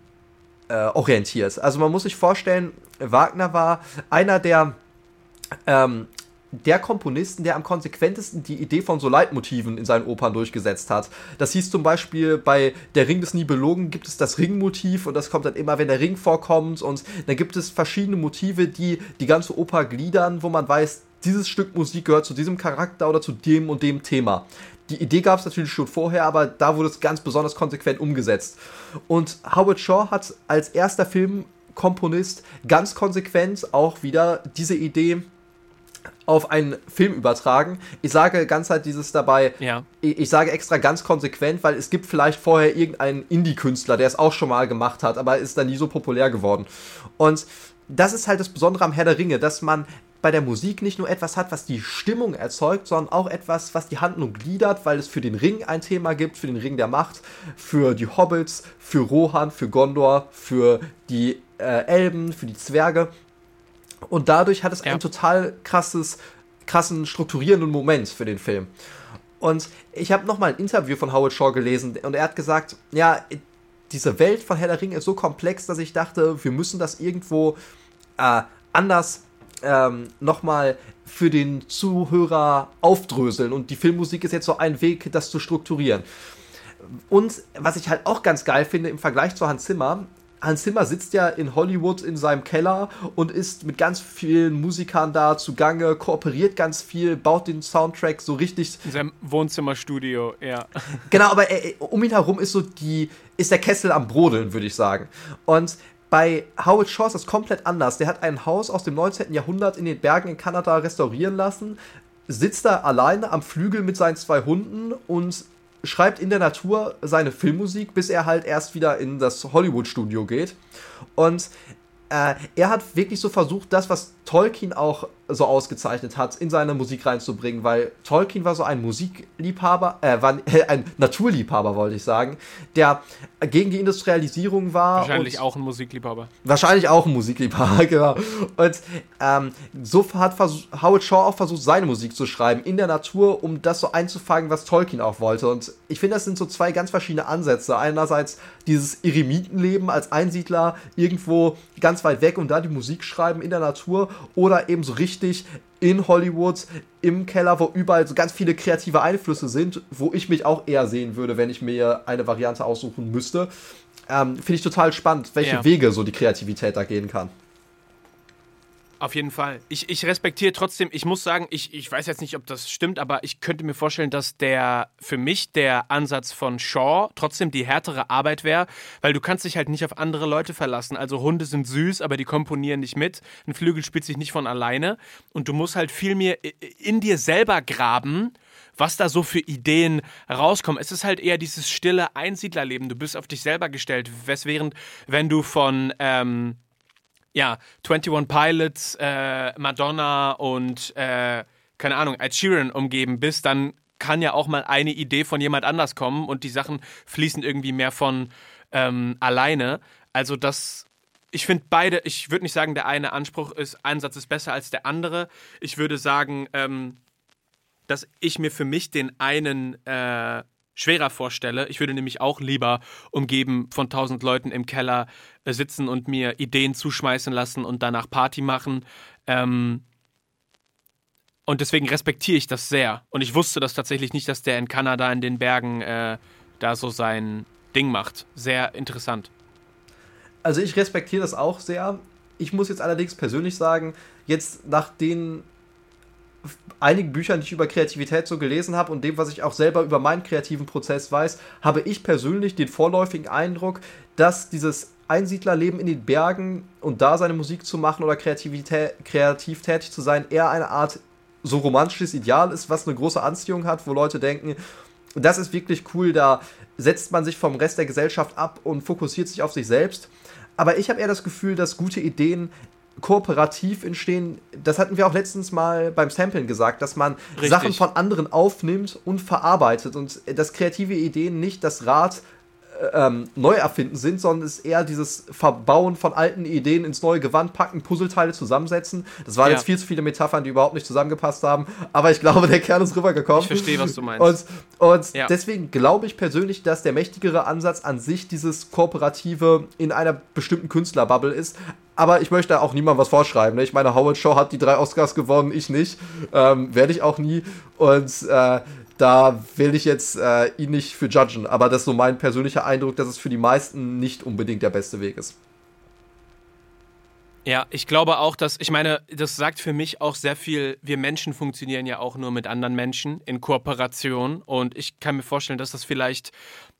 äh, orientiert. Also man muss sich vorstellen, Wagner war einer der ähm, der Komponisten, der am konsequentesten die Idee von so Leitmotiven in seinen Opern durchgesetzt hat. Das hieß zum Beispiel bei Der Ring des Nibelungen gibt es das Ringmotiv und das kommt dann immer, wenn der Ring vorkommt und dann gibt es verschiedene Motive, die die ganze Oper gliedern, wo man weiß, dieses Stück Musik gehört zu diesem Charakter oder zu dem und dem Thema. Die Idee gab es natürlich schon vorher, aber da wurde es ganz besonders konsequent umgesetzt. Und Howard Shaw hat als erster Filmkomponist ganz konsequent auch wieder diese Idee auf einen Film übertragen. Ich sage ganz halt dieses dabei, ja. ich, ich, sage extra ganz konsequent, weil es gibt vielleicht vorher irgendeinen Indie-Künstler, der es auch schon mal gemacht hat, aber ist dann nie so populär geworden. Und das ist halt das Besondere am Herr der Ringe, dass man bei der Musik nicht nur etwas hat, was die Stimmung erzeugt, sondern auch etwas, was die Handlung gliedert, weil es für den Ring ein Thema gibt, für den Ring der Macht, für die Hobbits, für Rohan, für Gondor, für die äh, Elben, für die Zwerge. Und dadurch hat es ja. ein total krasses, krassen strukturierenden Moment für den Film. Und ich habe nochmal ein Interview von Howard Shaw gelesen und er hat gesagt, ja, diese Welt von Herr der Ringe ist so komplex, dass ich dachte, wir müssen das irgendwo äh, anders ähm, nochmal für den Zuhörer aufdröseln. Und die Filmmusik ist jetzt so ein Weg, das zu strukturieren. Und was ich halt auch ganz geil finde im Vergleich zu Hans Zimmer, Hans Zimmer sitzt ja in Hollywood in seinem Keller und ist mit ganz vielen Musikern da zugange, kooperiert ganz viel, baut den Soundtrack so richtig. In seinem Wohnzimmerstudio, ja. Genau, aber er, um ihn herum ist so die, ist der Kessel am Brodeln, würde ich sagen. Und bei Howard Shaw ist das komplett anders. Der hat ein Haus aus dem 19. Jahrhundert in den Bergen in Kanada restaurieren lassen, sitzt da alleine am Flügel mit seinen zwei Hunden und schreibt in der Natur seine Filmmusik, bis er halt erst wieder in das Hollywood-Studio geht. Und äh, er hat wirklich so versucht, das, was Tolkien auch so ausgezeichnet hat, in seine Musik reinzubringen, weil Tolkien war so ein Musikliebhaber, äh, war ein Naturliebhaber, wollte ich sagen, der gegen die Industrialisierung war. Wahrscheinlich auch ein Musikliebhaber. Wahrscheinlich auch ein Musikliebhaber, genau. Und ähm, so hat Howard Shaw auch versucht, seine Musik zu schreiben in der Natur, um das so einzufangen, was Tolkien auch wollte. Und ich finde, das sind so zwei ganz verschiedene Ansätze. Einerseits dieses Eremitenleben als Einsiedler irgendwo ganz weit weg und da die Musik schreiben in der Natur oder eben so richtig in Hollywood im Keller, wo überall so ganz viele kreative Einflüsse sind, wo ich mich auch eher sehen würde, wenn ich mir eine Variante aussuchen müsste. Ähm, Finde ich total spannend, welche ja. Wege so die Kreativität da gehen kann. Auf jeden Fall. Ich, ich respektiere trotzdem, ich muss sagen, ich, ich weiß jetzt nicht, ob das stimmt, aber ich könnte mir vorstellen, dass der für mich der Ansatz von Shaw trotzdem die härtere Arbeit wäre, weil du kannst dich halt nicht auf andere Leute verlassen. Also Hunde sind süß, aber die komponieren nicht mit. Ein Flügel spielt sich nicht von alleine. Und du musst halt viel mehr in dir selber graben, was da so für Ideen rauskommen. Es ist halt eher dieses stille Einsiedlerleben. Du bist auf dich selber gestellt. Weswährend, wenn du von ähm, ja, 21 Pilots, äh, Madonna und, äh, keine Ahnung, Ed Sheeran umgeben bist, dann kann ja auch mal eine Idee von jemand anders kommen und die Sachen fließen irgendwie mehr von ähm, alleine. Also das, ich finde beide, ich würde nicht sagen, der eine Anspruch ist, Einsatz ist besser als der andere. Ich würde sagen, ähm, dass ich mir für mich den einen äh, schwerer vorstelle. Ich würde nämlich auch lieber umgeben von tausend Leuten im Keller äh, sitzen und mir Ideen zuschmeißen lassen und danach Party machen. Ähm, und deswegen respektiere ich das sehr. Und ich wusste das tatsächlich nicht, dass der in Kanada in den Bergen äh, da so sein Ding macht. Sehr interessant. Also ich respektiere das auch sehr. Ich muss jetzt allerdings persönlich sagen, jetzt nach den einigen Büchern, die ich über Kreativität so gelesen habe und dem, was ich auch selber über meinen kreativen Prozess weiß, habe ich persönlich den vorläufigen Eindruck, dass dieses Einsiedlerleben in den Bergen und da seine Musik zu machen oder Kreativität, kreativ tätig zu sein, eher eine Art so romantisches Ideal ist, was eine große Anziehung hat, wo Leute denken, das ist wirklich cool, da setzt man sich vom Rest der Gesellschaft ab und fokussiert sich auf sich selbst. Aber ich habe eher das Gefühl, dass gute Ideen kooperativ entstehen. Das hatten wir auch letztens mal beim Samplen gesagt, dass man Richtig. Sachen von anderen aufnimmt und verarbeitet und dass kreative Ideen nicht das Rad ähm, neu erfinden sind, sondern es ist eher dieses Verbauen von alten Ideen ins neue Gewand packen, Puzzleteile zusammensetzen. Das waren ja. jetzt viel zu viele Metaphern, die überhaupt nicht zusammengepasst haben, aber ich glaube, der Kern ist rübergekommen. Ich verstehe, was du meinst. Und, und ja. deswegen glaube ich persönlich, dass der mächtigere Ansatz an sich dieses Kooperative in einer bestimmten Künstlerbubble ist. Aber ich möchte auch niemandem was vorschreiben. Ne? Ich meine, Howard Shaw hat die drei Oscars gewonnen, ich nicht. Ähm, Werde ich auch nie. Und äh, da will ich jetzt äh, ihn nicht für judgen. Aber das ist so mein persönlicher Eindruck, dass es für die meisten nicht unbedingt der beste Weg ist. Ja, ich glaube auch, dass, ich meine, das sagt für mich auch sehr viel, wir Menschen funktionieren ja auch nur mit anderen Menschen in Kooperation. Und ich kann mir vorstellen, dass das vielleicht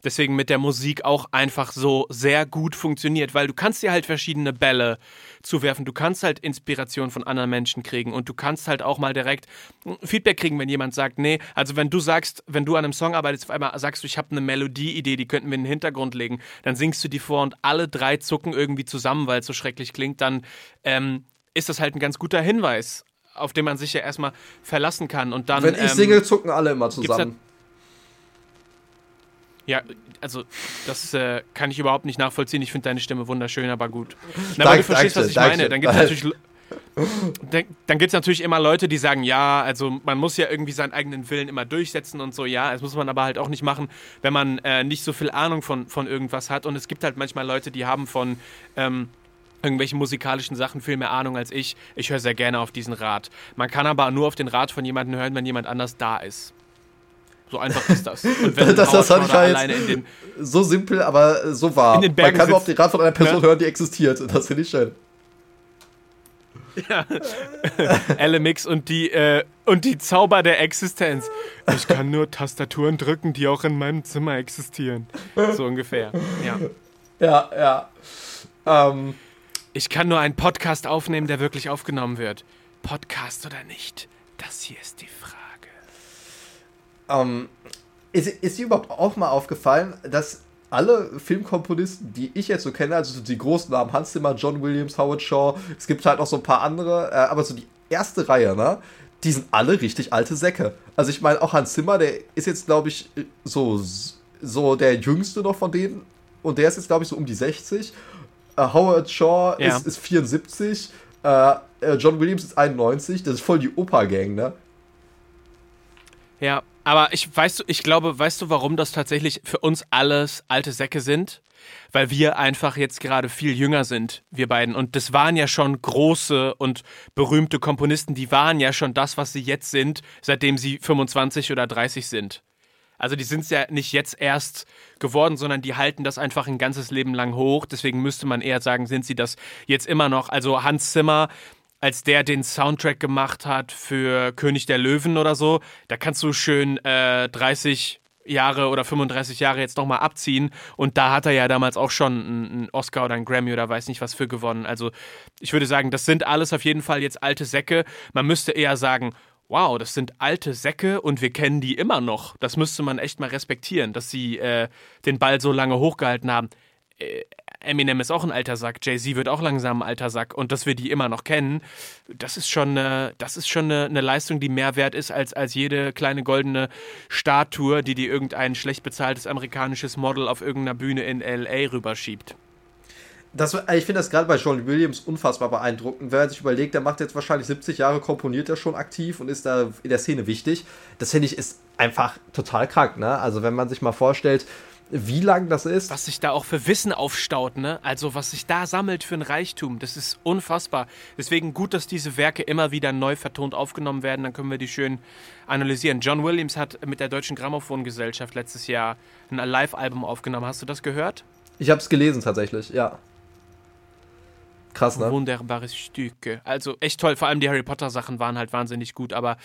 deswegen mit der Musik auch einfach so sehr gut funktioniert, weil du kannst dir halt verschiedene Bälle zuwerfen, du kannst halt Inspiration von anderen Menschen kriegen und du kannst halt auch mal direkt Feedback kriegen, wenn jemand sagt, nee, also wenn du sagst, wenn du an einem Song arbeitest, auf einmal sagst du, ich habe eine Melodieidee, die könnten wir in den Hintergrund legen, dann singst du die vor und alle drei zucken irgendwie zusammen, weil es so schrecklich klingt, dann ähm, ist das halt ein ganz guter Hinweis auf den man sich ja erstmal verlassen kann. Und dann, Wenn ich ähm, singe, zucken alle immer zusammen. Ja, also das äh, kann ich überhaupt nicht nachvollziehen. Ich finde deine Stimme wunderschön, aber gut. Na, aber du verstehst, was ich meine. Dann gibt es natürlich, dann gibt's natürlich immer Leute, die sagen, ja, also man muss ja irgendwie seinen eigenen Willen immer durchsetzen und so. Ja, das muss man aber halt auch nicht machen, wenn man äh, nicht so viel Ahnung von, von irgendwas hat. Und es gibt halt manchmal Leute, die haben von... Ähm, irgendwelchen musikalischen Sachen viel mehr Ahnung als ich. Ich höre sehr gerne auf diesen Rat. Man kann aber nur auf den Rat von jemandem hören, wenn jemand anders da ist. So einfach ist das. Und wenn das, das fand ich alleine in den, so simpel, aber so wahr. Man kann sitzt, nur auf den Rat von einer Person ja? hören, die existiert. Das finde ich schön. Ja. LMX und die, äh, und die Zauber der Existenz. Ich kann nur Tastaturen drücken, die auch in meinem Zimmer existieren. So ungefähr. Ja. Ja, ja. Ähm. Ich kann nur einen Podcast aufnehmen, der wirklich aufgenommen wird. Podcast oder nicht? Das hier ist die Frage. Ähm, ist, ist dir überhaupt auch mal aufgefallen, dass alle Filmkomponisten, die ich jetzt so kenne, also die großen Namen, Hans Zimmer, John Williams, Howard Shaw, es gibt halt noch so ein paar andere, äh, aber so die erste Reihe, ne? Die sind alle richtig alte Säcke. Also ich meine, auch Hans Zimmer, der ist jetzt, glaube ich, so, so der jüngste noch von denen. Und der ist jetzt, glaube ich, so um die 60. Äh, Howard Shaw ja. ist, ist 74. Äh, äh, John Williams ist 91. Das ist voll die Opa-Gang, ne? Ja, aber ich weißt du, ich glaube, weißt du, warum das tatsächlich für uns alles alte Säcke sind? Weil wir einfach jetzt gerade viel jünger sind, wir beiden. Und das waren ja schon große und berühmte Komponisten, die waren ja schon das, was sie jetzt sind, seitdem sie 25 oder 30 sind. Also die sind es ja nicht jetzt erst geworden, sondern die halten das einfach ein ganzes Leben lang hoch. Deswegen müsste man eher sagen, sind sie das jetzt immer noch. Also Hans Zimmer als der den Soundtrack gemacht hat für König der Löwen oder so. Da kannst du schön äh, 30 Jahre oder 35 Jahre jetzt nochmal abziehen. Und da hat er ja damals auch schon einen Oscar oder einen Grammy oder weiß nicht was für gewonnen. Also ich würde sagen, das sind alles auf jeden Fall jetzt alte Säcke. Man müsste eher sagen, wow, das sind alte Säcke und wir kennen die immer noch. Das müsste man echt mal respektieren, dass sie äh, den Ball so lange hochgehalten haben. Äh, Eminem ist auch ein alter Sack, Jay-Z wird auch langsam ein alter Sack und dass wir die immer noch kennen, das ist schon, eine, das ist schon eine, eine, Leistung, die mehr wert ist als, als jede kleine goldene Statue, die dir irgendein schlecht bezahltes amerikanisches Model auf irgendeiner Bühne in L.A. rüberschiebt. Das, ich finde das gerade bei John Williams unfassbar beeindruckend. Wenn man sich überlegt, der macht jetzt wahrscheinlich 70 Jahre, komponiert er schon aktiv und ist da in der Szene wichtig. Das finde ich ist einfach total krank. Ne? Also wenn man sich mal vorstellt, wie lang das ist. Was sich da auch für Wissen aufstaut, ne? Also was sich da sammelt für ein Reichtum, das ist unfassbar. Deswegen gut, dass diese Werke immer wieder neu vertont aufgenommen werden, dann können wir die schön analysieren. John Williams hat mit der Deutschen Grammophongesellschaft letztes Jahr ein Live-Album aufgenommen. Hast du das gehört? Ich habe es gelesen tatsächlich, ja. Krass, ne? Wunderbares Stücke. Also echt toll. Vor allem die Harry Potter Sachen waren halt wahnsinnig gut. Aber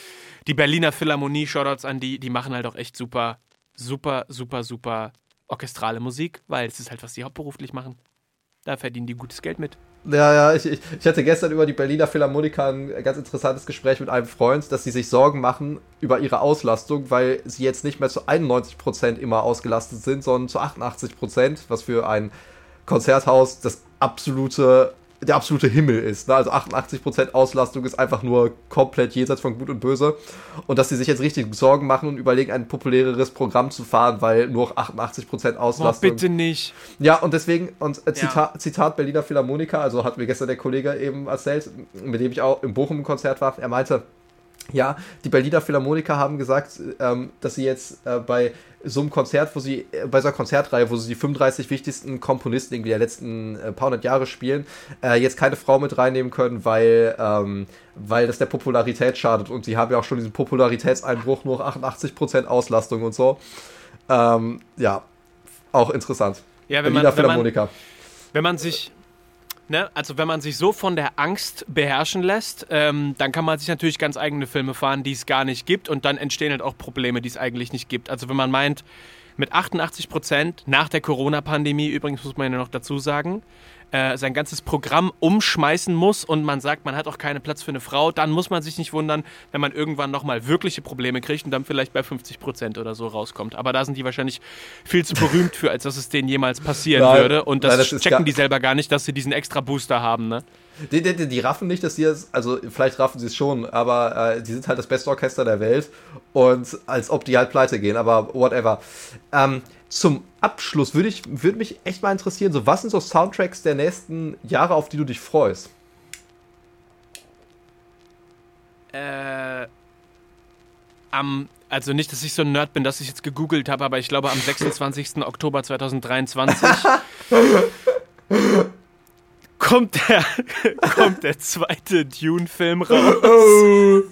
die Berliner Philharmonie, Shoutouts an die, die machen halt auch echt super, super, super, super orchestrale Musik, weil es ist halt, was sie hauptberuflich machen. Da verdienen die gutes Geld mit. Ja, ja, ich, ich, ich hatte gestern über die Berliner Philharmoniker ein ganz interessantes Gespräch mit einem Freund, dass sie sich Sorgen machen über ihre Auslastung, weil sie jetzt nicht mehr zu 91% immer ausgelastet sind, sondern zu 88%, was für ein Konzerthaus das absolute der absolute Himmel ist. Ne? Also 88% Auslastung ist einfach nur komplett jenseits von Gut und Böse. Und dass sie sich jetzt richtig Sorgen machen und überlegen, ein populäreres Programm zu fahren, weil nur 88% Auslastung. Oh, bitte nicht. Ja, und deswegen, und äh, Zita ja. Zitat Berliner Philharmoniker, also hat mir gestern der Kollege eben erzählt, mit dem ich auch im Bochum-Konzert war, er meinte, Ja, die Berliner Philharmoniker haben gesagt, ähm, dass sie jetzt äh, bei so einem Konzert, wo sie, äh, bei so einer Konzertreihe, wo sie die 35 wichtigsten Komponisten irgendwie der letzten äh, paar hundert Jahre spielen, äh, jetzt keine Frau mit reinnehmen können, weil, ähm, weil das der Popularität schadet. Und sie haben ja auch schon diesen Popularitätseinbruch, nur 88% Auslastung und so. Ähm, ja, auch interessant. Ja, wenn Berliner man, Philharmoniker. Wenn man, wenn man sich Ne? Also wenn man sich so von der Angst beherrschen lässt, ähm, dann kann man sich natürlich ganz eigene Filme fahren, die es gar nicht gibt und dann entstehen halt auch Probleme, die es eigentlich nicht gibt. Also wenn man meint, mit 88 Prozent nach der Corona-Pandemie, übrigens muss man ja noch dazu sagen, äh, sein ganzes Programm umschmeißen muss und man sagt, man hat auch keinen Platz für eine Frau, dann muss man sich nicht wundern, wenn man irgendwann nochmal wirkliche Probleme kriegt und dann vielleicht bei 50 Prozent oder so rauskommt. Aber da sind die wahrscheinlich viel zu berühmt für, als dass es denen jemals passieren nein, würde. Und das, nein, das checken die selber gar nicht, dass sie diesen extra Booster haben. Ne? Die, die, die, raffen nicht, dass sie es, also vielleicht raffen sie es schon, aber äh, die sind halt das beste Orchester der Welt und als ob die halt pleite gehen, aber whatever. Ähm, zum Abschluss würde ich, würde mich echt mal interessieren, so was sind so Soundtracks der nächsten Jahre, auf die du dich freust? Äh, am, also nicht, dass ich so ein Nerd bin, dass ich jetzt gegoogelt habe, aber ich glaube am 26. Oktober 2023 kommt der, kommt der zweite Dune-Film raus.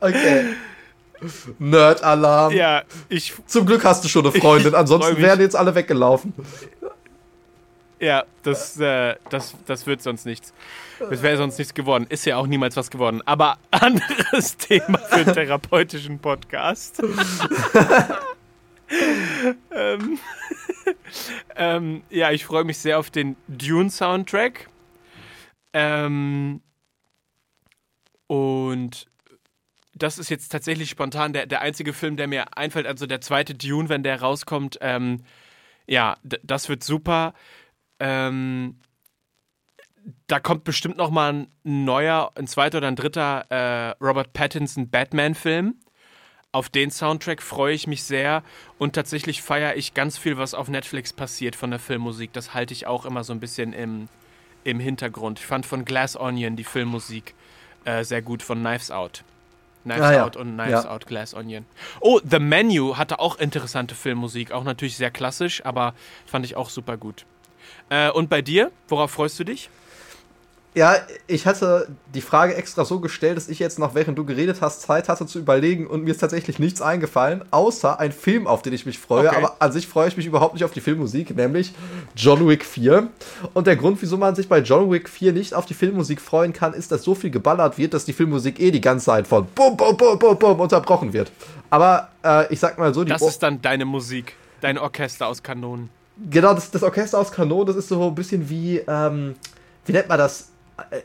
Okay. Nerd-Alarm. Ja, ich. Zum Glück hast du schon eine Freundin, ansonsten wären jetzt alle weggelaufen. Ja, das, äh, das, das wird sonst nichts. Das wäre sonst nichts geworden. Ist ja auch niemals was geworden. Aber anderes Thema für einen therapeutischen Podcast. ähm, ähm, ja, ich freue mich sehr auf den Dune-Soundtrack. Ähm, und das ist jetzt tatsächlich spontan der, der einzige Film, der mir einfällt. Also der zweite Dune, wenn der rauskommt. Ähm, ja, das wird super. Ähm, da kommt bestimmt noch mal ein neuer, ein zweiter oder ein dritter äh, Robert Pattinson Batman-Film. Auf den Soundtrack freue ich mich sehr und tatsächlich feiere ich ganz viel, was auf Netflix passiert von der Filmmusik. Das halte ich auch immer so ein bisschen im, im Hintergrund. Ich fand von Glass Onion die Filmmusik äh, sehr gut, von Knives Out. Knives ah, Out ja. und Knives ja. Out Glass Onion. Oh, The Menu hatte auch interessante Filmmusik. Auch natürlich sehr klassisch, aber fand ich auch super gut. Äh, und bei dir? Worauf freust du dich? Ja, ich hatte die Frage extra so gestellt, dass ich jetzt noch, während du geredet hast, Zeit hatte zu überlegen und mir ist tatsächlich nichts eingefallen, außer ein Film, auf den ich mich freue. Okay. Aber an sich freue ich mich überhaupt nicht auf die Filmmusik, nämlich John Wick 4. Und der Grund, wieso man sich bei John Wick 4 nicht auf die Filmmusik freuen kann, ist, dass so viel geballert wird, dass die Filmmusik eh die ganze Zeit von bum, bum, bum, bum, bum unterbrochen wird. Aber äh, ich sag mal so, die Das ist dann deine Musik, dein Orchester aus Kanonen. Genau, das, das Orchester aus Kanonen, das ist so ein bisschen wie, ähm, wie nennt man das?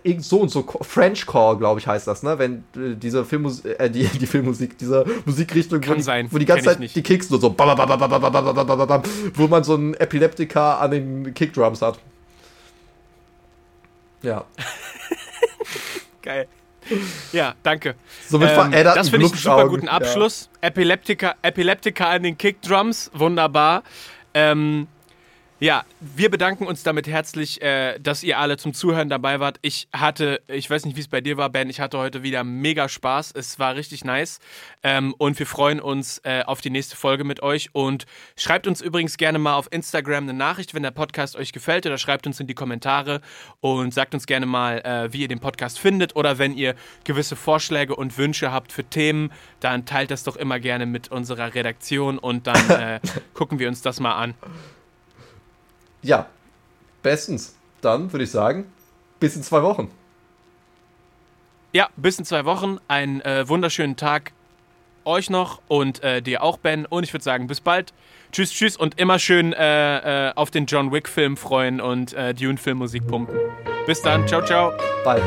Äh, so und so French Core, glaube ich, heißt das, ne? Wenn äh, diese Filmmusik, äh, die, die Filmmusik, diese Musikrichtung, Kann wo, sein. wo die ganze Zeit die Kicks nur so, wo man so einen Epileptiker an den Kickdrums hat. Ja. Geil. Ja, danke. Somit ähm, das finde ich einen super guten Abschluss. Ja. Epileptiker, Epileptiker an den Kickdrums, wunderbar. Ähm, ja, wir bedanken uns damit herzlich, äh, dass ihr alle zum Zuhören dabei wart. Ich hatte, ich weiß nicht, wie es bei dir war, Ben, ich hatte heute wieder mega Spaß. Es war richtig nice. Ähm, und wir freuen uns äh, auf die nächste Folge mit euch. Und schreibt uns übrigens gerne mal auf Instagram eine Nachricht, wenn der Podcast euch gefällt. Oder schreibt uns in die Kommentare und sagt uns gerne mal, äh, wie ihr den Podcast findet. Oder wenn ihr gewisse Vorschläge und Wünsche habt für Themen, dann teilt das doch immer gerne mit unserer Redaktion und dann äh, gucken wir uns das mal an. Ja, bestens. Dann würde ich sagen, bis in zwei Wochen. Ja, bis in zwei Wochen. Einen äh, wunderschönen Tag euch noch und äh, dir auch, Ben. Und ich würde sagen, bis bald. Tschüss, tschüss und immer schön äh, äh auf den John Wick-Film freuen und äh, Dune-Filmmusik pumpen. Bis dann. Ciao, ciao. Bye.